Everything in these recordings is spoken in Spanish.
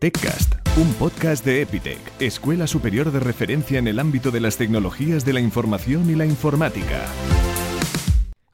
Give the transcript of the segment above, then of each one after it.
TechCast, un podcast de Epitech, Escuela Superior de Referencia en el ámbito de las tecnologías de la información y la informática.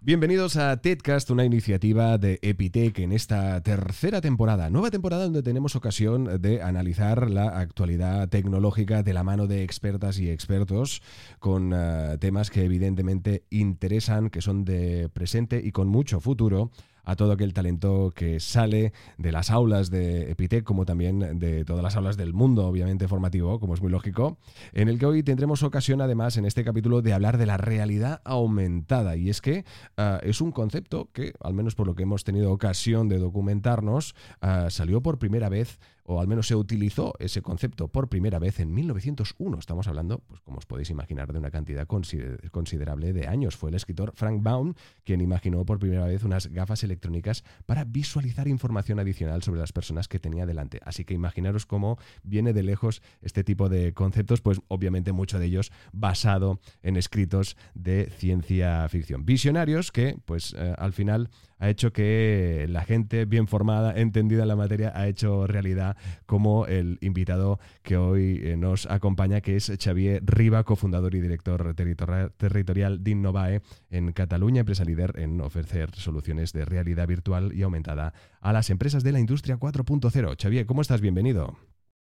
Bienvenidos a TEDcast, una iniciativa de Epitech en esta tercera temporada, nueva temporada donde tenemos ocasión de analizar la actualidad tecnológica de la mano de expertas y expertos con eh, temas que evidentemente interesan, que son de presente y con mucho futuro a todo aquel talento que sale de las aulas de Epitec, como también de todas las aulas del mundo, obviamente formativo, como es muy lógico, en el que hoy tendremos ocasión, además, en este capítulo, de hablar de la realidad aumentada. Y es que ah, es un concepto que, al menos por lo que hemos tenido ocasión de documentarnos, ah, salió por primera vez o al menos se utilizó ese concepto por primera vez en 1901. Estamos hablando, pues como os podéis imaginar, de una cantidad considerable de años. Fue el escritor Frank Baum quien imaginó por primera vez unas gafas electrónicas para visualizar información adicional sobre las personas que tenía delante. Así que imaginaros cómo viene de lejos este tipo de conceptos, pues obviamente mucho de ellos basado en escritos de ciencia ficción. Visionarios que, pues eh, al final ha hecho que la gente bien formada, entendida en la materia, ha hecho realidad como el invitado que hoy eh, nos acompaña, que es Xavier Riva, cofundador y director territorial d'Innovae en Cataluña, empresa líder en ofrecer soluciones de realidad virtual y aumentada a las empresas de la industria 4.0. Xavier, ¿cómo estás? Bienvenido.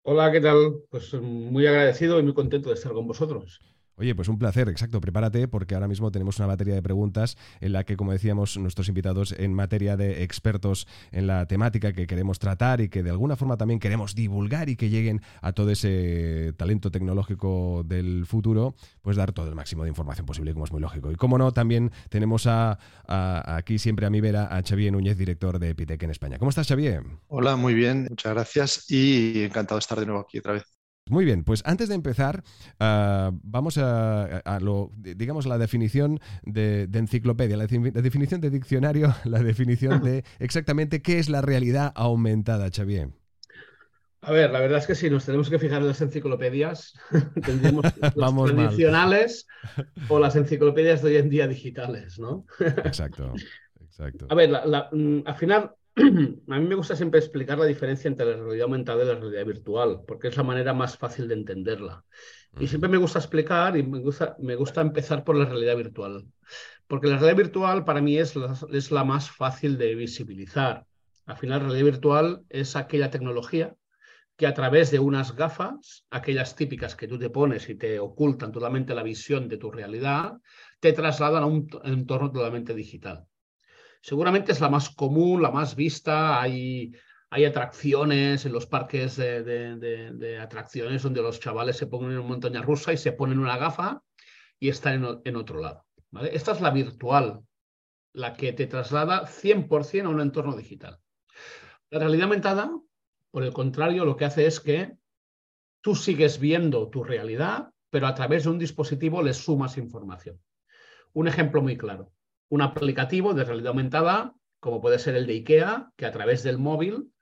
Hola, ¿qué tal? Pues muy agradecido y muy contento de estar con vosotros. Oye, pues un placer, exacto. Prepárate porque ahora mismo tenemos una batería de preguntas en la que, como decíamos, nuestros invitados en materia de expertos en la temática que queremos tratar y que de alguna forma también queremos divulgar y que lleguen a todo ese talento tecnológico del futuro, pues dar todo el máximo de información posible, como es muy lógico. Y como no, también tenemos a, aquí siempre a mi vera a Xavier Núñez, director de Epitec en España. ¿Cómo estás, Xavier? Hola, muy bien, muchas gracias y encantado de estar de nuevo aquí otra vez. Muy bien, pues antes de empezar, ah, vamos a, lo, digamos, la definición de, enciclopedia, la, definición de diccionario, la definición de exactamente qué es la realidad aumentada, Xavier. A ver, la verdad es que si nos tenemos que fijar en las enciclopedias, tendríamos las tradicionales o las enciclopedias de hoy en día digitales, ¿no? exacto, exacto. A ver, mm, al final a mí me gusta siempre explicar la diferencia entre la realidad aumentada y la realidad virtual, porque es la manera más fácil de entenderla. Y siempre me gusta explicar y me gusta, empezar por la realidad virtual, porque la realidad virtual para mí es la, es la más fácil de visibilizar. Al final, la realidad virtual es aquella tecnología que a través de unas gafas, aquellas típicas que tú te pones y te ocultan totalmente la visión de tu realidad, te trasladan a un entorno totalmente digital seguramente es la más común, la más vista. Hay, atracciones en los parques de, atracciones donde los chavales se ponen en una montaña rusa y se ponen una gafa y están en, otro lado. Esta es la virtual, la que te traslada 100% a un entorno digital. La realidad aumentada, por el contrario, lo que hace es que tú sigues viendo tu realidad, pero a través de un dispositivo le sumas información. Un ejemplo muy claro un aplicativo de realidad aumentada, como puede ser el de IKEA, que a través del móvil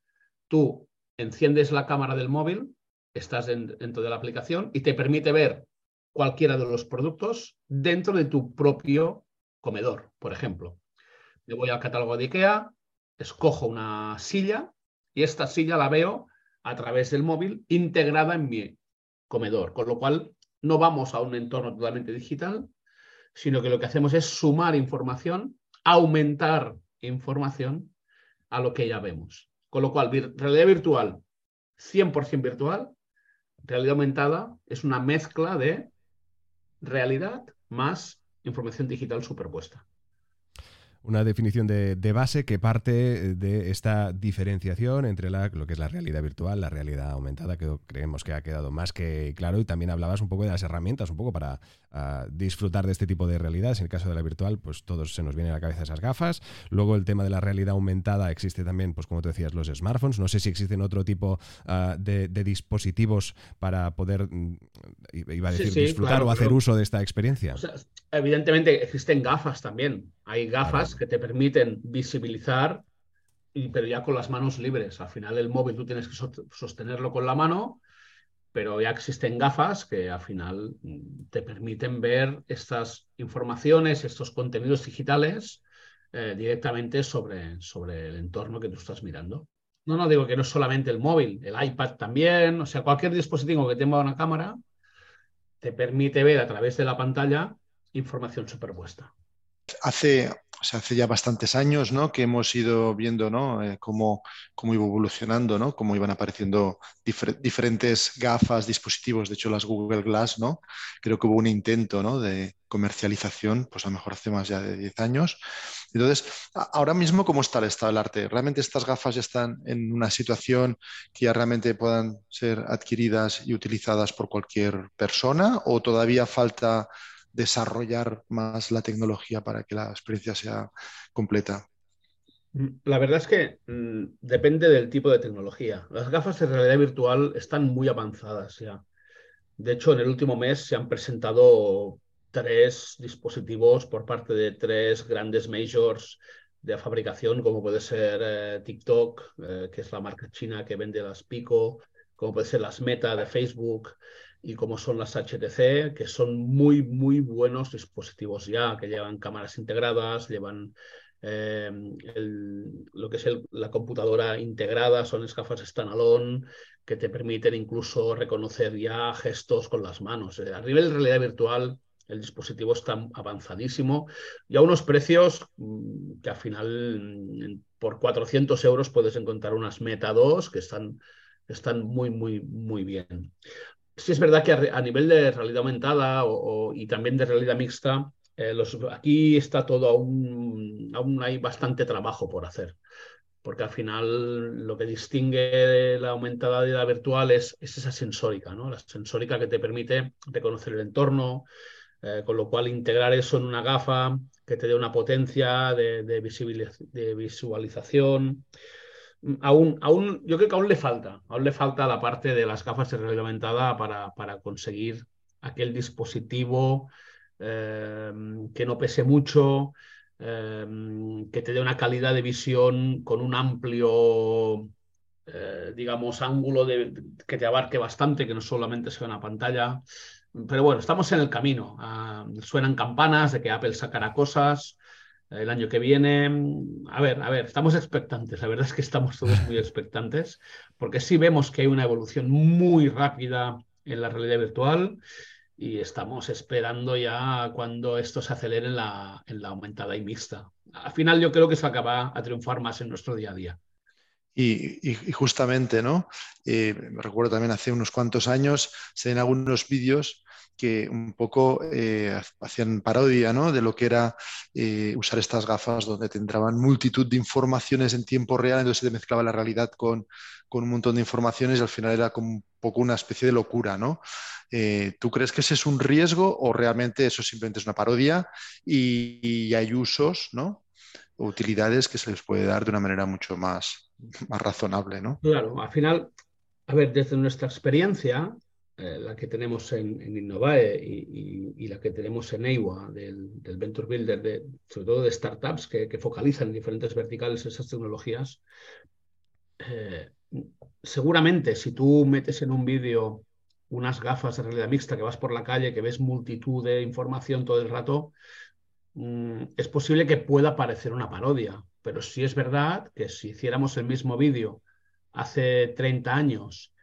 tú enciendes la cámara del móvil, estás dentro de la aplicación y te permite ver cualquiera de los productos dentro de tu propio comedor, por ejemplo. Me voy al catálogo de IKEA, escojo una silla y esta silla la veo a través del móvil integrada en mi comedor, con lo cual no vamos a un entorno totalmente digital, sino que lo que hacemos es sumar información, aumentar información a lo que ya vemos. Con lo cual, realidad virtual, 100% virtual, realidad aumentada es una mezcla de realidad más información digital superpuesta una definición de, base que parte de esta diferenciación entre la, lo que es la realidad virtual, la realidad aumentada, que creemos que ha quedado más que claro. Y también hablabas un poco de las herramientas, un poco para ah, disfrutar de este tipo de realidades. En el caso de la virtual, pues todos se nos vienen a la cabeza esas gafas. Luego el tema de la realidad aumentada existe también, pues como te decías, los smartphones. No sé si existen otro tipo ah, de, dispositivos para poder, mm, iba a decir, disfrutar o hacer uso de esta experiencia. evidentemente existen gafas también. Hay gafas que te permiten visibilizar, y, pero ya con las manos libres. Al final el móvil tú tienes que sostenerlo con la mano, pero ya existen gafas que al final mm, te permiten ver estas informaciones, estos contenidos digitales eh, directamente sobre, sobre el entorno que tú estás mirando. No, no digo que no es solamente el móvil, el iPad también, o sea, cualquier dispositivo que tenga una cámara te permite ver a través de la pantalla información superpuesta. Hace, hace ya bastantes años ¿no? que hemos ido viendo ¿no? Eh, cómo, cómo, iba evolucionando, ¿no? cómo iban apareciendo diferentes gafas, dispositivos. De hecho, las Google Glass, ¿no? creo que hubo un intento ¿no? de comercialización, pues a lo mejor hace más ya de 10 años. Entonces, ahora mismo, ¿cómo está el estado del arte? ¿Realmente estas gafas ya están en una situación que ya realmente puedan ser adquiridas y utilizadas por cualquier persona o todavía falta desarrollar más la tecnología para que la experiencia sea completa? La verdad es que mm, depende del tipo de tecnología. Las gafas de realidad virtual están muy avanzadas ya. De hecho, en el último mes se han presentado tres dispositivos por parte de tres grandes majors de fabricación, como puede ser eh, TikTok, eh, que es la marca china que vende las Pico, como puede ser las Meta de Facebook, y como son las HTC, que son muy, muy buenos dispositivos ya, que llevan cámaras integradas, llevan eh, lo que es la computadora integrada, son escafas standalone que te permiten incluso reconocer ya gestos con las manos. Eh, a nivel de realidad virtual, el dispositivo está avanzadísimo y a unos precios mm, que al final mm, por 400 euros puedes encontrar unas Meta 2 que están, están muy, muy, muy bien sí es verdad que a, nivel de realidad aumentada y también de realidad mixta, eh, aquí está todo aún, aún hay bastante trabajo por hacer. Porque al final lo que distingue la aumentada de la virtual es, esa sensórica, ¿no? La sensórica que te permite reconocer el entorno, eh, con lo cual integrar eso en una gafa que te dé una potencia de, de visualización, aún, aún, yo creo que aún le falta, aún le falta la parte de las gafas de realidad aumentada para, para conseguir aquel dispositivo eh, que no pese mucho, eh, que te dé una calidad de visión con un amplio, eh, digamos, ángulo de, que te abarque bastante, que no solamente sea una pantalla. Pero bueno, estamos en el camino. Ah, suenan campanas de que Apple sacará cosas el año que viene. A ver, a ver, estamos expectantes. La verdad es que estamos todos muy expectantes, porque sí vemos que hay una evolución muy rápida en la realidad virtual y estamos esperando ya cuando esto se acelere en la, en la aumentada y mixta. Al final yo creo que se acaba a triunfar más en nuestro día a día. Y, justamente, ¿no? Eh, me recuerdo también hace unos cuantos años, se ven algunos vídeos que un poco eh, hacían parodia ¿no? de lo que era eh, usar estas gafas donde tendrían multitud de informaciones en tiempo real, entonces se mezclaba la realidad con, con, un montón de informaciones y al final era como un poco una especie de locura. ¿no? Eh, ¿Tú crees que ese es un riesgo o realmente eso simplemente es una parodia y, hay usos, ¿no? utilidades que se les puede dar de una manera mucho más, más razonable? ¿no? Claro, al final, a ver, desde nuestra experiencia, eh, la que tenemos en, Innovae y, la que tenemos en EIWA, del, Venture Builder, de, sobre todo de startups que, focalizan en diferentes verticales esas tecnologías, eh, seguramente si tú metes en un vídeo unas gafas de realidad mixta que vas por la calle, que ves multitud de información todo el rato, mm, es posible que pueda parecer una parodia, pero sí es verdad que si hiciéramos el mismo vídeo hace 30 años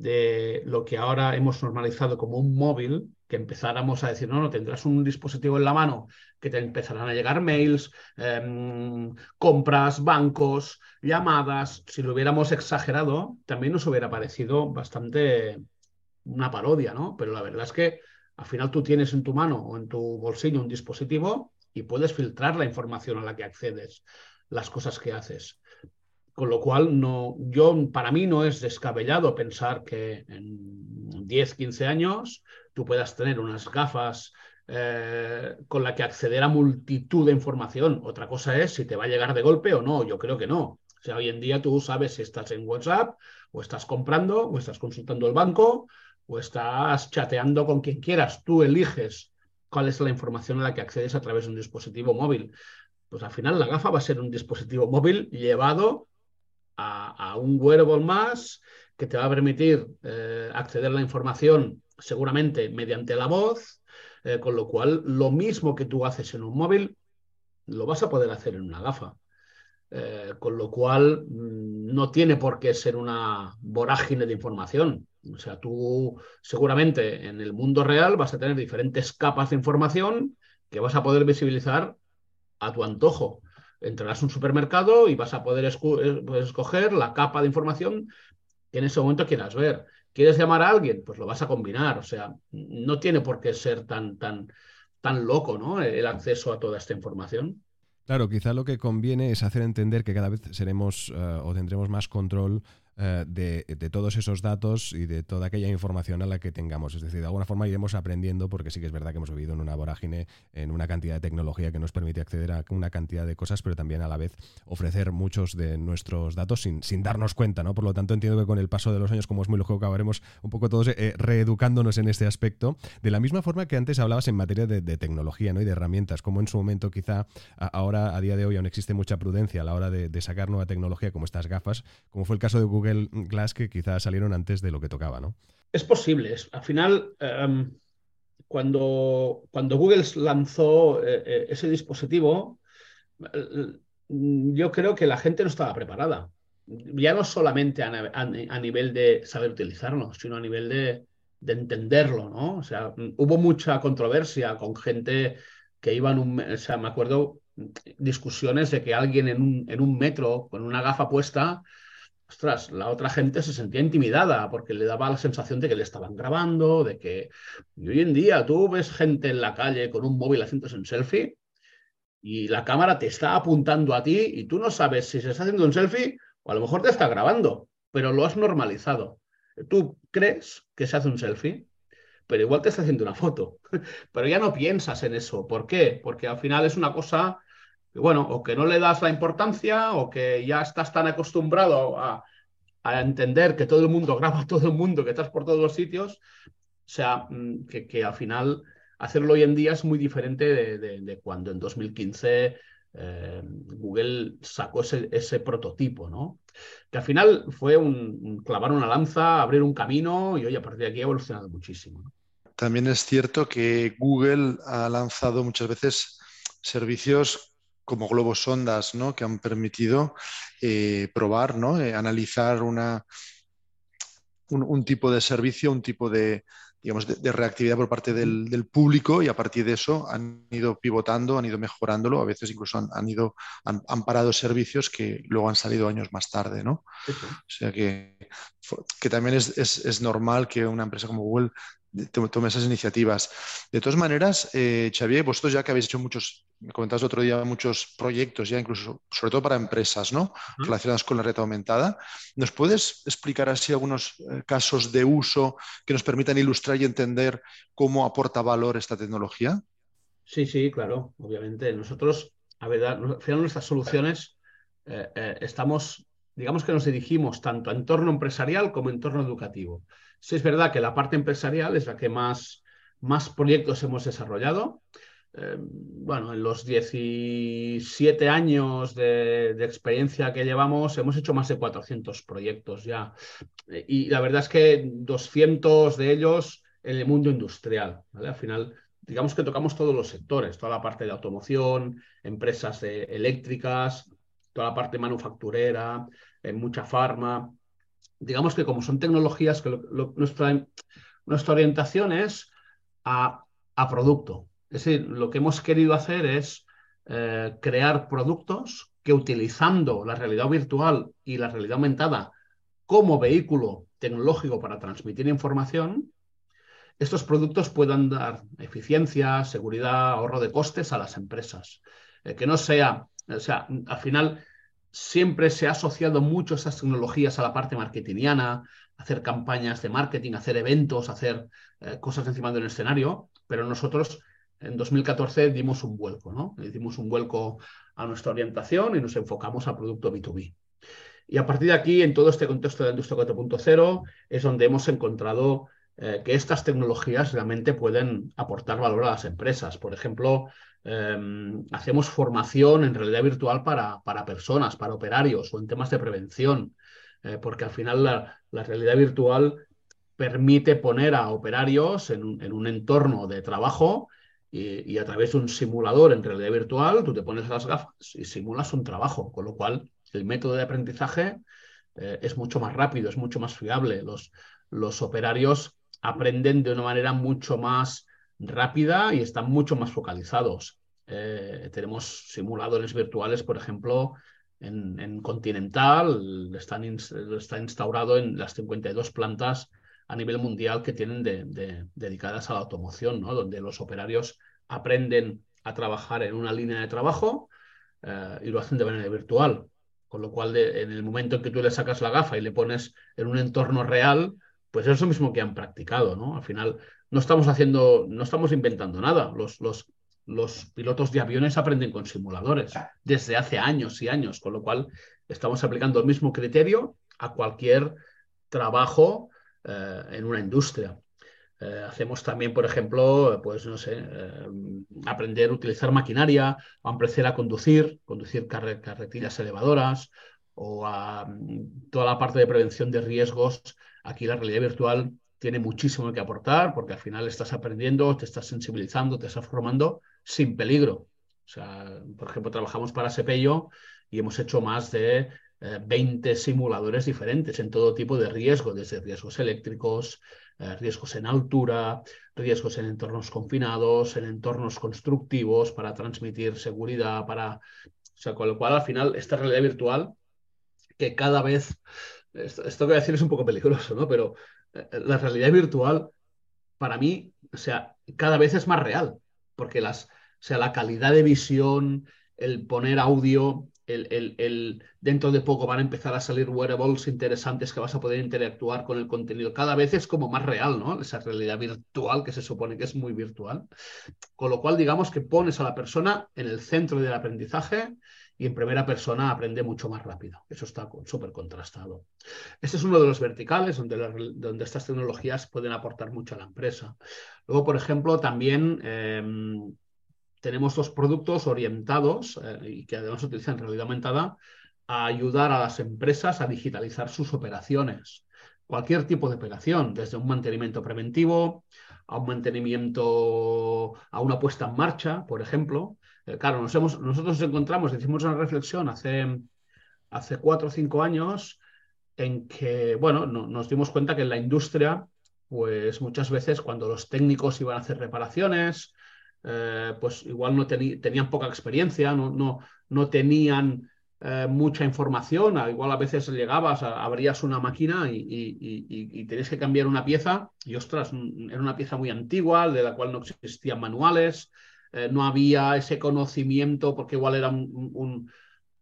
de lo que ahora hemos normalizado como un móvil, que empezáramos a decir, no, no, tendrás un dispositivo en la mano que te empezarán a llegar mails, em, compras, bancos, llamadas. Si lo hubiéramos exagerado, también nos hubiera parecido bastante una parodia, ¿no? Pero la verdad es que al final tú tienes en tu mano o en tu bolsillo un dispositivo y puedes filtrar la información a la que accedes, las cosas que haces. Con lo cual, no, yo, para mí no es descabellado pensar que en 10, 15 años tú puedas tener unas gafas eh, con la que acceder a multitud de información. Otra cosa es si te va a llegar de golpe o no. Yo creo que no. O sea, hoy en día tú sabes si estás en WhatsApp o estás comprando o estás consultando el banco o estás chateando con quien quieras. Tú eliges cuál es la información a la que accedes a través de un dispositivo móvil. Pues al final la gafa va a ser un dispositivo móvil llevado a, un wearable más que te va a permitir eh, acceder a la información seguramente mediante la voz, eh, con lo cual lo mismo que tú haces en un móvil, lo vas a poder hacer en una gafa. eh, con lo cual mm, no tiene por qué ser una vorágine de información. O sea, tú seguramente en el mundo real vas a tener diferentes capas de información que vas a poder visibilizar a tu antojo. Entrarás a un supermercado y vas a poder eh, pues, escoger la capa de información que en ese momento quieras ver. ¿Quieres llamar a alguien? Pues lo vas a combinar. O sea, no tiene por qué ser tan, tan, tan loco ¿no? el acceso a toda esta información. Claro, quizá lo que conviene es hacer entender que cada vez seremos eh, o tendremos más control eh, de, todos esos datos y de toda aquella información a la que tengamos. Es decir, de alguna forma iremos aprendiendo porque sí que es verdad que hemos vivido en una vorágine, en una cantidad de tecnología que nos permite acceder a una cantidad de cosas, pero también a la vez ofrecer muchos de nuestros datos sin, sin darnos cuenta, ¿no? Por lo tanto, entiendo que con el paso de los años, como es muy lógico, acabaremos un poco todos eh, reeducándonos en este aspecto. De la misma forma que antes hablabas en materia de, tecnología ¿no? y de herramientas, como en su momento quizá ahora, a día de hoy, aún existe mucha prudencia a la hora de, de sacar nueva tecnología como estas gafas, como fue el caso de Google Glass que quizás salieron antes de lo que tocaba, ¿no? Es posible. Al final, em, cuando, cuando Google lanzó eh, eh, ese dispositivo, eh, yo creo que la gente no estaba preparada. Ya no solamente a, nivel de saber utilizarlo, sino a nivel de, entenderlo, ¿no? O sea, hubo mucha controversia con gente que iba en un... O sea, me acuerdo discusiones de que alguien en un metro con una gafa puesta ostras, la otra gente se sentía intimidada porque le daba la sensación de que le estaban grabando, de que y hoy en día tú ves gente en la calle con un móvil haciéndose un selfie y la cámara te está apuntando a ti y tú no sabes si se está haciendo un selfie o a lo mejor te está grabando, pero lo has normalizado. Tú crees que se hace un selfie, pero igual te está haciendo una foto, pero ya no piensas en eso. ¿Por qué? Porque al final es una cosa bueno, o que no le das la importancia o que ya estás tan acostumbrado a, entender que todo el mundo graba a todo el mundo, que estás por todos los sitios, o sea, mm, que, al final hacerlo hoy en día es muy diferente de, cuando en 2015 eh, Google sacó ese, prototipo, ¿no? Que al final fue un, clavar una lanza, abrir un camino y hoy a partir de aquí ha evolucionado muchísimo. También es cierto que Google ha lanzado muchas veces servicios como globos sondas, ¿no? que han permitido eh, probar, ¿no? Eh, analizar una, un, tipo de servicio, un tipo de, digamos, de, reactividad por parte del, público y a partir de eso han ido pivotando, han ido mejorándolo, a veces incluso han, ido, han, parado servicios que luego han salido años más tarde, ¿no? O sea que, que también es, es, normal que una empresa como Google tome esas iniciativas. De todas maneras, eh, Xavier, vosotros ya que habéis hecho muchos, me comentabas otro día, muchos proyectos ya incluso, sobre todo para empresas, ¿no? Relacionadas con la red aumentada, ¿nos puedes explicar así algunos eh, casos de uso que nos permitan ilustrar y entender cómo aporta valor esta tecnología? Sí, sí, claro, obviamente. Nosotros, a ver, al final nuestras soluciones eh, estamos, digamos que nos dirigimos tanto a entorno empresarial como a entorno educativo. Sí es verdad que la parte empresarial es la que más, más proyectos hemos desarrollado. Eh, bueno, en los 17 años de, experiencia que llevamos, hemos hecho más de 400 proyectos ya. Eh, y la verdad es que 200 de ellos en el mundo industrial. Al final, digamos que tocamos todos los sectores, toda la parte de automoción, empresas eléctricas, toda la parte manufacturera, en mucha farma digamos que como son tecnologías, que nuestra, nuestra, orientación es a, producto. Es decir, lo que hemos querido hacer es eh, crear productos que utilizando la realidad virtual y la realidad aumentada como vehículo tecnológico para transmitir información, estos productos puedan dar eficiencia, seguridad, ahorro de costes a las empresas. Eh, que no sea, o sea, al final siempre se ha asociado mucho esas tecnologías a la parte marketingiana, hacer campañas de marketing, hacer eventos, hacer eh, cosas encima de un escenario, pero nosotros en 2014 dimos un vuelco, ¿no? Dimos un vuelco a nuestra orientación y nos enfocamos al producto B2B. Y a partir de aquí, en todo este contexto de la industria 4.0, es donde hemos encontrado eh, que estas tecnologías realmente pueden aportar valor a las empresas. Por ejemplo, Em, hacemos formación en realidad virtual para, para, personas, para operarios o en temas de prevención, eh, porque al final la, realidad virtual permite poner a operarios en un, entorno de trabajo y, a través de un simulador en realidad virtual, tú te pones las gafas y simulas un trabajo, con lo cual el método de aprendizaje eh, es mucho más rápido, es mucho más fiable. Los, los operarios aprenden de una manera mucho más rápida y están mucho más focalizados. Eh, tenemos simuladores virtuales, por ejemplo, en, Continental, están está instaurado en las 52 plantas a nivel mundial que tienen dedicadas a la automoción, donde los operarios aprenden a trabajar en una línea de trabajo eh, y lo hacen de manera virtual. Con lo cual, en el momento en que tú le sacas la gafa y le pones en un entorno real, pues es lo mismo que han practicado, ¿no? Al final, no estamos haciendo, no estamos inventando nada. Los, los, los pilotos de aviones aprenden con simuladores desde hace años y años, con lo cual estamos aplicando el mismo criterio a cualquier trabajo eh, en una industria. Eh, hacemos también, por ejemplo, pues no sé, eh, aprender a utilizar maquinaria, o aprender a conducir, conducir carretillas elevadoras, o a mm, toda la parte de prevención de riesgos. Aquí la realidad virtual tiene muchísimo que aportar porque al final estás aprendiendo, te estás sensibilizando, te estás formando sin peligro. O sea, por ejemplo, trabajamos para Sepello y hemos hecho más de 20 eh, simuladores diferentes en todo tipo de riesgos, desde riesgos eléctricos, eh, riesgos en altura, riesgos en entornos confinados, en entornos constructivos para transmitir seguridad, para... O sea, con lo cual al final esta realidad virtual que cada vez, esto, que voy a decir es un poco peligroso, ¿no? Pero eh, la realidad virtual para mí, o sea, cada vez es más real, porque las, o sea, la calidad de visión, el poner audio, el, el, dentro de poco van a empezar a salir wearables interesantes que vas a poder interactuar con el contenido. Cada vez es como más real, ¿no? Esa realidad virtual que se supone que es muy virtual. Con lo cual, digamos que pones a la persona en el centro del aprendizaje y en primera persona aprende mucho más rápido. Eso está súper contrastado. Este es uno de los verticales donde, donde, estas tecnologías pueden aportar mucho a la empresa. Luego, por ejemplo, también em, tenemos dos productos orientados eh, y que además utilizan realidad aumentada a ayudar a las empresas a digitalizar sus operaciones. Cualquier tipo de operación, desde un mantenimiento preventivo a un mantenimiento, a una puesta en marcha, por ejemplo. Eh, claro, nos hemos, nosotros nos encontramos, hicimos una reflexión hace, hace cuatro o cinco años en que, bueno, nos dimos cuenta que en la industria, pues muchas veces cuando los técnicos iban a hacer reparaciones, eh, pues igual no tenían poca experiencia, no, no, no tenían eh, mucha información, igual a veces llegabas, abrías una máquina y, y, tenías que cambiar una pieza y ostras, era una pieza muy antigua, de la cual no existían manuales, eh, no había ese conocimiento porque igual era un,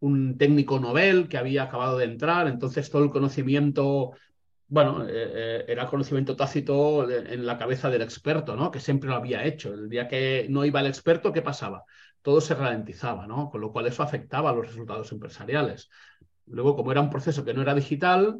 un, técnico novel que había acabado de entrar, entonces todo el conocimiento, bueno, eh, era conocimiento tácito en la cabeza del experto, ¿no? Que siempre lo había hecho. El día que no iba el experto, ¿qué pasaba? todo se ralentizaba, ¿no? Con lo cual eso afectaba a los resultados empresariales. Luego, como era un proceso que no era digital,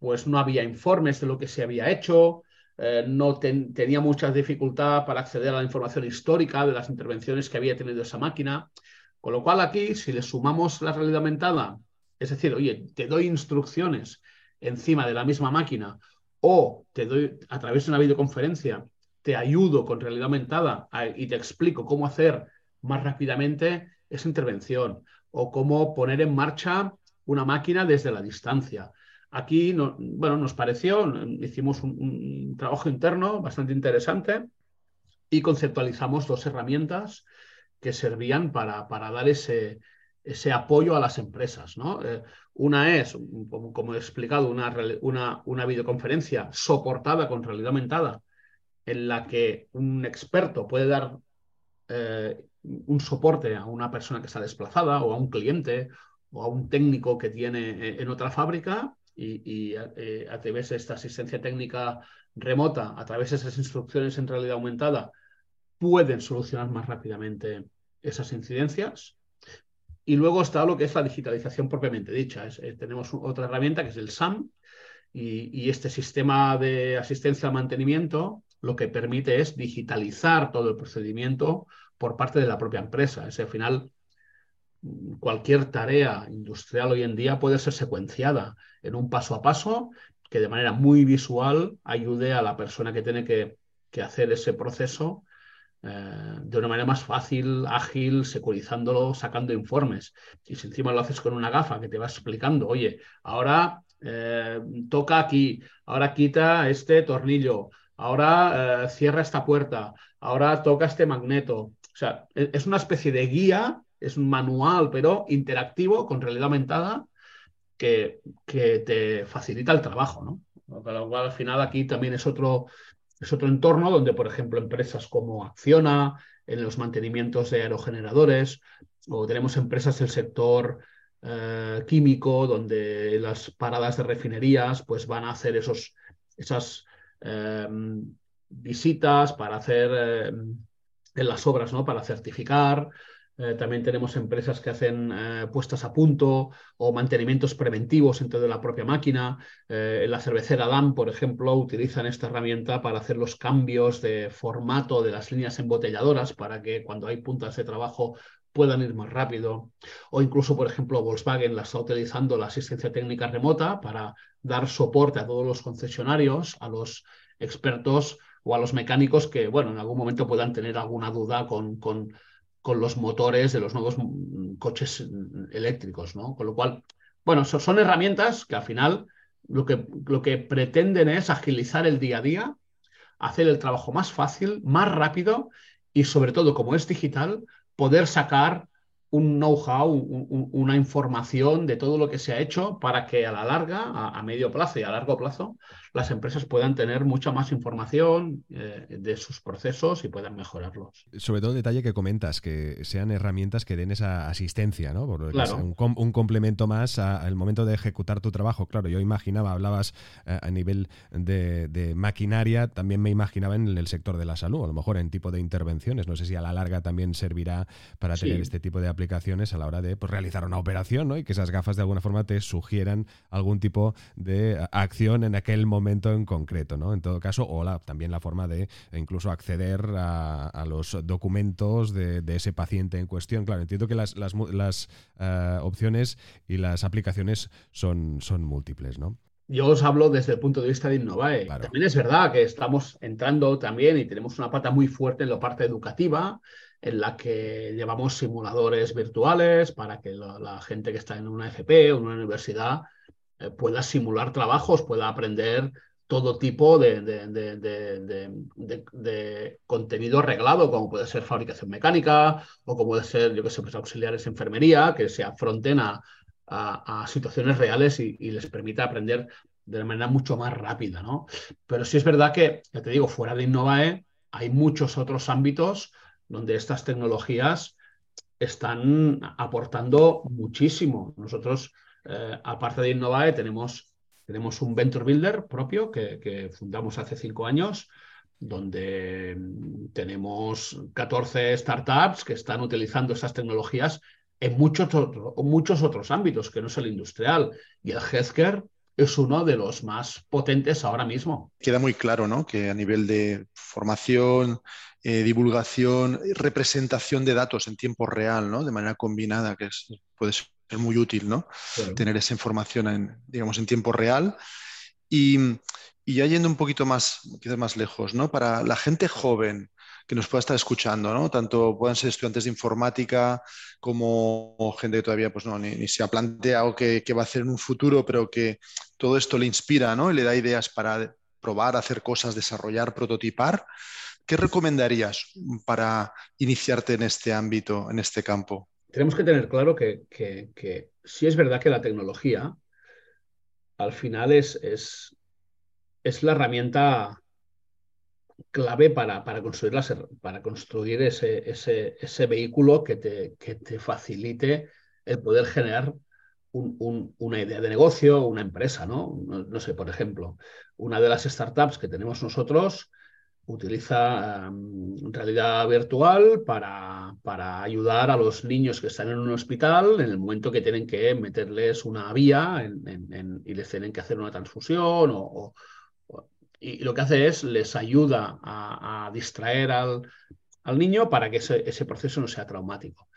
pues no había informes de lo que se había hecho, eh, no tenía mucha dificultad para acceder a la información histórica de las intervenciones que había tenido esa máquina. Con lo cual aquí, si le sumamos la realidad aumentada, es decir, oye, te doy instrucciones encima de la misma máquina o te doy a través de una videoconferencia, te ayudo con realidad aumentada y te explico cómo hacer más rápidamente esa intervención o cómo poner en marcha una máquina desde la distancia. Aquí, bueno, nos pareció, hicimos un, trabajo interno bastante interesante y conceptualizamos dos herramientas que servían para, para dar ese, ese apoyo a las empresas. ¿no? Eh, una es, como, he explicado, una, una, videoconferencia soportada con realidad aumentada, en la que un experto puede dar eh, un soporte a una persona que está desplazada o a un cliente o a un técnico que tiene eh, en otra fábrica y, eh, a través de esta asistencia técnica remota, a través de esas instrucciones en realidad aumentada, pueden solucionar más rápidamente esas incidencias. Y luego está lo que es la digitalización propiamente dicha. Eh, tenemos otra herramienta que es el SAM y, este sistema de asistencia al mantenimiento lo que permite es digitalizar todo el procedimiento por parte de la propia empresa. Es al final, cualquier tarea industrial hoy en día puede ser secuenciada en un paso a paso que de manera muy visual ayude a la persona que tiene que, hacer ese proceso eh, de una manera más fácil, ágil, securizándolo, sacando informes. Y si encima lo haces con una gafa que te va explicando, oye, ahora eh, toca aquí, ahora quita este tornillo, ahora eh, cierra esta puerta, ahora toca este magneto. O sea, e, es una especie de guía, es un manual, pero interactivo, con realidad aumentada, que, que te facilita el trabajo, ¿no? Con al final aquí también es otro, es otro entorno donde, por ejemplo, empresas como Acciona, en los mantenimientos de aerogeneradores, o tenemos empresas del sector eh, químico, donde las paradas de refinerías pues, van a hacer esos, esas eh, visitas para hacer eh, en las obras, ¿no? para certificar, eh, también tenemos empresas que hacen eh, puestas a punto o mantenimientos preventivos dentro de la propia máquina. Eh, en la cervecera DAM, por ejemplo, utilizan esta herramienta para hacer los cambios de formato de las líneas embotelladoras para que cuando hay puntas de trabajo puedan ir más rápido. O incluso, por ejemplo, Volkswagen la está utilizando la asistencia técnica remota para dar soporte a todos los concesionarios, a los expertos o a los mecánicos que, bueno, en algún momento puedan tener alguna duda con, con con los motores de los nuevos mm, coches eléctricos, ¿no? Con lo cual, bueno, son, herramientas que al final lo que, lo que pretenden es agilizar el día a día, hacer el trabajo más fácil, más rápido y sobre todo, como es digital, poder sacar un know-how, una información de todo lo que se ha hecho para que a la larga, a, medio plazo y a largo plazo, las empresas puedan tener mucha más información eh, de sus procesos y puedan mejorarlos. Sobre todo el detalle que comentas, que sean herramientas que den esa asistencia, ¿no? un, complemento más al momento de ejecutar tu trabajo. Claro, yo imaginaba, hablabas eh, a nivel de, maquinaria, también me imaginaba en el sector de la salud, a lo mejor en tipo de intervenciones. No sé si a la larga también servirá para tener este tipo de aplicaciones a la hora de pues, realizar una operación ¿no? y que esas gafas de alguna forma te sugieran algún tipo de acción en aquel momento en concreto. ¿no? En todo caso, o también la forma de incluso acceder a, los documentos de, ese paciente en cuestión. Claro, entiendo que las, las, eh, opciones y las aplicaciones son, son múltiples, ¿no? yo os hablo desde el punto de vista de Innovae. También es verdad que estamos entrando también y tenemos una pata muy fuerte en la parte educativa en la que llevamos simuladores virtuales para que la, gente que está en una FP o en una universidad eh, pueda simular trabajos, pueda aprender todo tipo de, de, contenido arreglado, como puede ser fabricación mecánica o como puede ser, yo que sé, pues auxiliares de enfermería, que se afronten a, situaciones reales y, les permita aprender de manera mucho más rápida, ¿no? Pero sí es verdad que, ya te digo, fuera de Innovae hay muchos otros ámbitos donde estas tecnologías están aportando muchísimo. Nosotros, eh, aparte de Innovae, tenemos, tenemos un Venture Builder propio que, fundamos hace cinco años, donde tenemos 14 startups que están utilizando esas tecnologías en muchos, muchos otros ámbitos, que no es el industrial. Y el healthcare es uno de los más potentes ahora mismo. Queda muy claro ¿no? que a nivel de formación, eh, divulgación, representación de datos en tiempo real, ¿no? de manera combinada, que puede ser muy útil ¿no? tener esa información en, digamos, en tiempo real. Y, y ya yendo un poquito más, quizás más lejos, ¿no? para la gente joven, que nos pueda estar escuchando, ¿no? Tanto puedan ser estudiantes de informática como gente que todavía pues, no, ni, se ha planteado qué, va a hacer en un futuro, pero que todo esto le inspira ¿no? y le da ideas para probar, hacer cosas, desarrollar, prototipar. ¿Qué recomendarías para iniciarte en este ámbito, en este campo? Tenemos que tener claro que, que, si es verdad que la tecnología al final es, es, es la herramienta clave para, para, construir, para construir ese, ese, ese vehículo que te, que te, facilite el poder generar un, una idea de negocio, una empresa, ¿no? ¿no? sé, por ejemplo, una de las startups que tenemos nosotros utiliza um, realidad virtual para, para, ayudar a los niños que están en un hospital en el momento que tienen que meterles una vía y les tienen que hacer una transfusión o y lo que hace es les ayuda a, distraer al, al, niño para que ese, ese, proceso no sea traumático.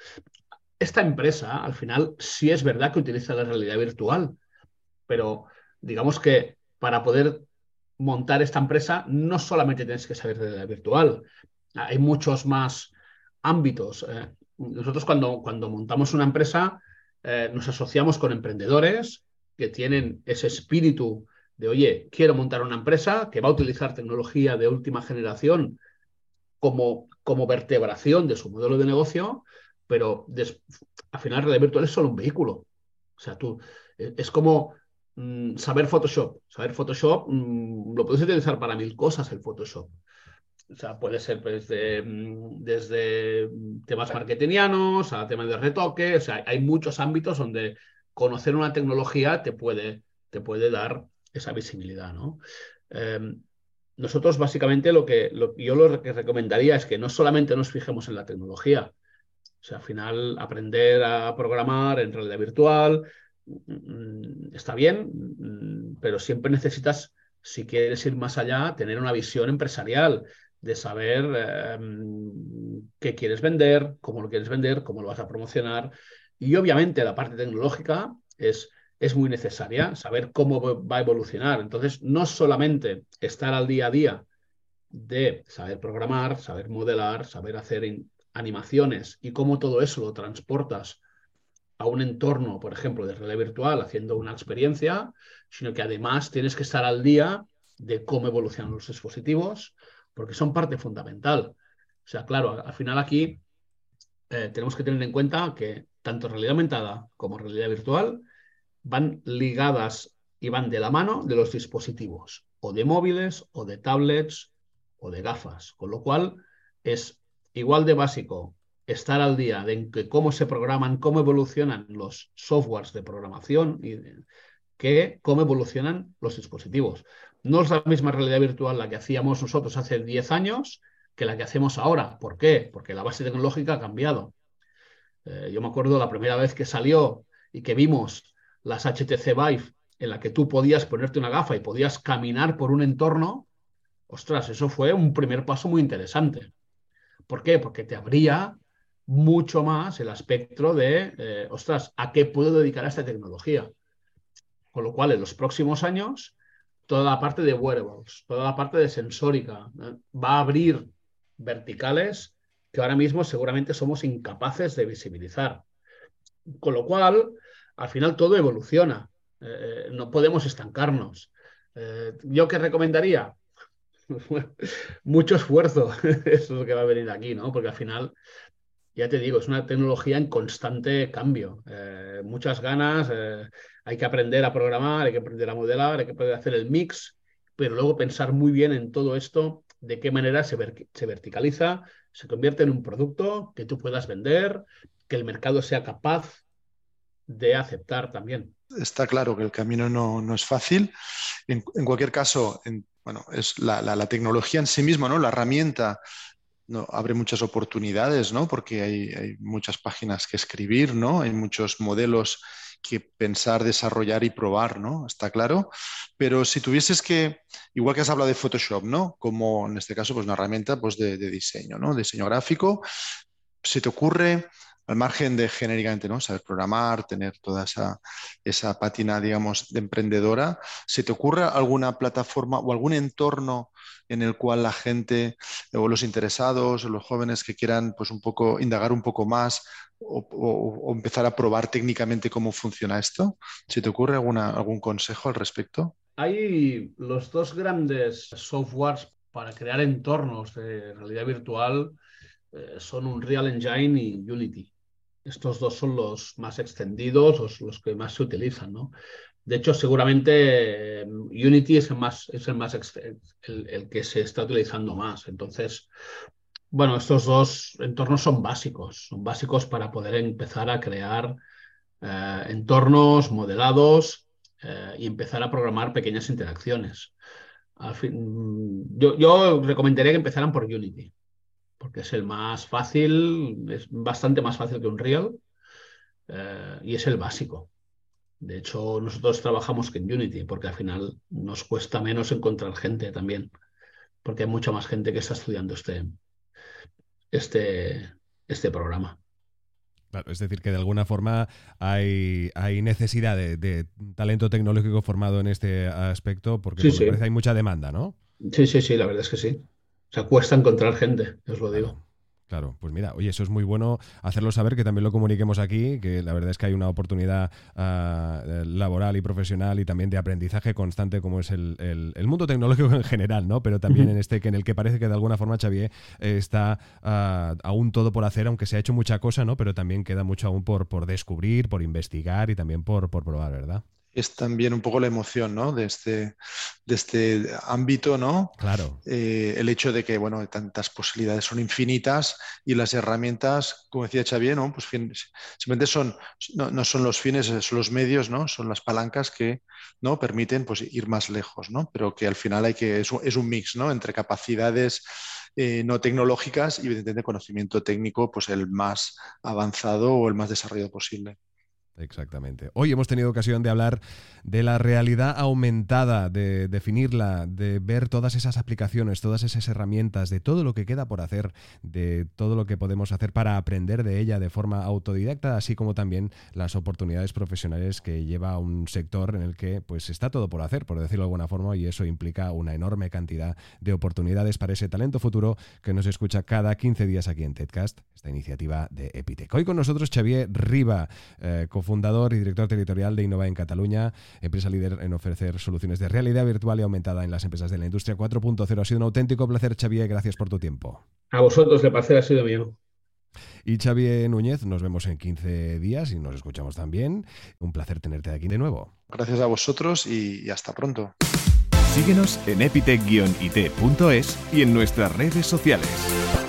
Esta empresa, al final, sí es verdad que utiliza la realidad virtual, pero digamos que para poder montar esta empresa no solamente tienes que saber de realidad virtual, hay muchos más ámbitos. Eh. nosotros cuando, cuando montamos una empresa eh, nos asociamos con emprendedores que tienen ese espíritu de, oye, quiero montar una empresa que va a utilizar tecnología de última generación como, como vertebración de su modelo de negocio, pero al final realidad virtual es solo un vehículo. O sea, tú, e, es como mm, saber Photoshop. Saber Photoshop mm, lo puedes utilizar para mil cosas el Photoshop. O sea, puede ser pues, mm, desde temas marketingianos a temas de retoque. O sea, hay muchos ámbitos donde conocer una tecnología te puede, te puede dar esa visibilidad, ¿no? Em, nosotros básicamente lo que yo lo que recomendaría es que no solamente nos fijemos en la tecnología, o sea, al final aprender a programar en realidad virtual está bien, mm, pero siempre necesitas, si quieres ir más allá, tener una visión empresarial de saber em, qué quieres vender, cómo lo quieres vender, cómo lo vas a promocionar. Y obviamente la parte tecnológica es es muy necesaria, saber cómo va a evolucionar. Entonces, no solamente estar al día a día de saber programar, saber modelar, saber hacer animaciones y cómo todo eso lo transportas a un entorno, por ejemplo, de realidad virtual, haciendo una experiencia, sino que además tienes que estar al día de cómo evolucionan los dispositivos, porque son parte fundamental. O sea, claro, al final aquí eh, tenemos que tener en cuenta que tanto realidad aumentada como realidad virtual van ligadas y van de la mano de los dispositivos, o de móviles, o de tablets, o de gafas. Con lo cual es igual de básico estar al día de cómo se programan, cómo evolucionan los softwares de programación y que cómo evolucionan los dispositivos. No es la misma realidad virtual la que hacíamos nosotros hace 10 años que la que hacemos ahora. ¿Por qué? Porque la base tecnológica ha cambiado. Eh, yo me acuerdo la primera vez que salió y que vimos las HTC Vive, en la que tú podías ponerte una gafa y podías caminar por un entorno, ostras, eso fue un primer paso muy interesante. ¿Por qué? Porque te abría mucho más el aspecto de, eh, ostras, ¿a qué puedo dedicar a esta tecnología? Con lo cual, en los próximos años, toda la parte de wearables, toda la parte de sensórica, ¿eh? va a abrir verticales que ahora mismo seguramente somos incapaces de visibilizar. Con lo cual, al final todo evoluciona. Eh, no podemos estancarnos. Eh, ¿Yo qué recomendaría? Mucho esfuerzo, eso es lo que va a venir aquí, ¿no? Porque al final, ya te digo, es una tecnología en constante cambio. Eh, muchas ganas, hay que aprender a programar, hay que aprender a modelar, hay que aprender a hacer el mix, pero luego pensar muy bien en todo esto, de qué manera se, se verticaliza, se convierte en un producto que tú puedas vender, que el mercado sea capaz de aceptar también. Está claro que el camino no, es fácil. En, cualquier caso, bueno, es la, tecnología en sí misma, ¿no? La herramienta no, abre muchas oportunidades, ¿no? Porque hay, muchas páginas que escribir, ¿no? Hay muchos modelos que pensar, desarrollar y probar, ¿no? Está claro. Pero si tuvieses que, igual que has hablado de Photoshop, ¿no? Como en este caso, pues una herramienta pues, de, de diseño, ¿no? Diseño gráfico. ¿Se te ocurre al margen de genéricamente ¿no? saber programar, tener toda esa, esa pátina, digamos, de emprendedora, ¿se te ocurre alguna plataforma o algún entorno en el cual la gente o los interesados o los jóvenes que quieran pues un poco indagar un poco más o, empezar a probar técnicamente cómo funciona esto? ¿Se te ocurre alguna, algún consejo al respecto? Hay los dos grandes softwares para crear entornos de realidad virtual eh, son Unreal Engine y Unity. Estos dos son los más extendidos, los, que más se utilizan, ¿no? De hecho, seguramente eh, Unity es el más, es el, más el, que se está utilizando más. Entonces, bueno, estos dos entornos son básicos, son básicos para poder empezar a crear eh, entornos modelados y empezar a programar pequeñas interacciones. yo, yo recomendaría que empezaran por Unity porque es el más fácil, es bastante más fácil que un Real eh, y es el básico. De hecho, nosotros trabajamos que en Unity, porque al final nos cuesta menos encontrar gente también, porque hay mucha más gente que está estudiando este, este, este programa. Claro, es decir, que de alguna forma hay, hay necesidad de, talento tecnológico formado en este aspecto, porque hay mucha demanda, ¿no? Sí, sí, sí, la verdad es que sí. O sea, cuesta encontrar gente, os lo digo. Claro, pues mira, oye, eso es muy bueno hacerlo saber, que también lo comuniquemos aquí, que la verdad es que hay una oportunidad eh, laboral y profesional y también de aprendizaje constante como es el, mundo tecnológico en general, ¿no? Pero también en este, que en el que parece que de alguna forma Xavier está ah, aún todo por hacer, aunque se ha hecho mucha cosa, ¿no? Pero también queda mucho aún por, por descubrir, por investigar y también por, por probar, ¿verdad? Es también un poco la emoción ¿no? de, este, de este ámbito, ¿no? Claro. Eh, el hecho de que, bueno, tantas posibilidades son infinitas y las herramientas, como decía Xavier, ¿no? Pues simplemente son, no, son los fines, son los medios, ¿no? Son las palancas que ¿no? permiten pues, ir más lejos, ¿no? Pero que al final hay que, es, es un mix, ¿no? Entre capacidades eh, no tecnológicas y evidentemente conocimiento técnico, pues el más avanzado o el más desarrollado posible. Exactamente. Hoy hemos tenido ocasión de hablar de la realidad aumentada, de definirla, de ver todas esas aplicaciones, todas esas herramientas, de todo lo que queda por hacer, de todo lo que podemos hacer para aprender de ella de forma autodidacta, así como también las oportunidades profesionales que lleva un sector en el que pues está todo por hacer, por decirlo de alguna forma, y eso implica una enorme cantidad de oportunidades para ese talento futuro que nos escucha cada 15 días aquí en TEDcast, esta iniciativa de Epitec. Hoy con nosotros Xavier Riva, eh, fundador y director territorial de Innova en Cataluña, empresa líder en ofrecer soluciones de realidad virtual y aumentada en las empresas de la industria 4.0. Ha sido un auténtico placer, Xavier. Gracias por tu tiempo. A vosotros, el placer ha sido mío. Y Xavier Núñez, nos vemos en 15 días y nos escuchamos también. Un placer tenerte aquí de nuevo. Gracias a vosotros y hasta pronto. Síguenos en epitech-it.es y en nuestras redes sociales.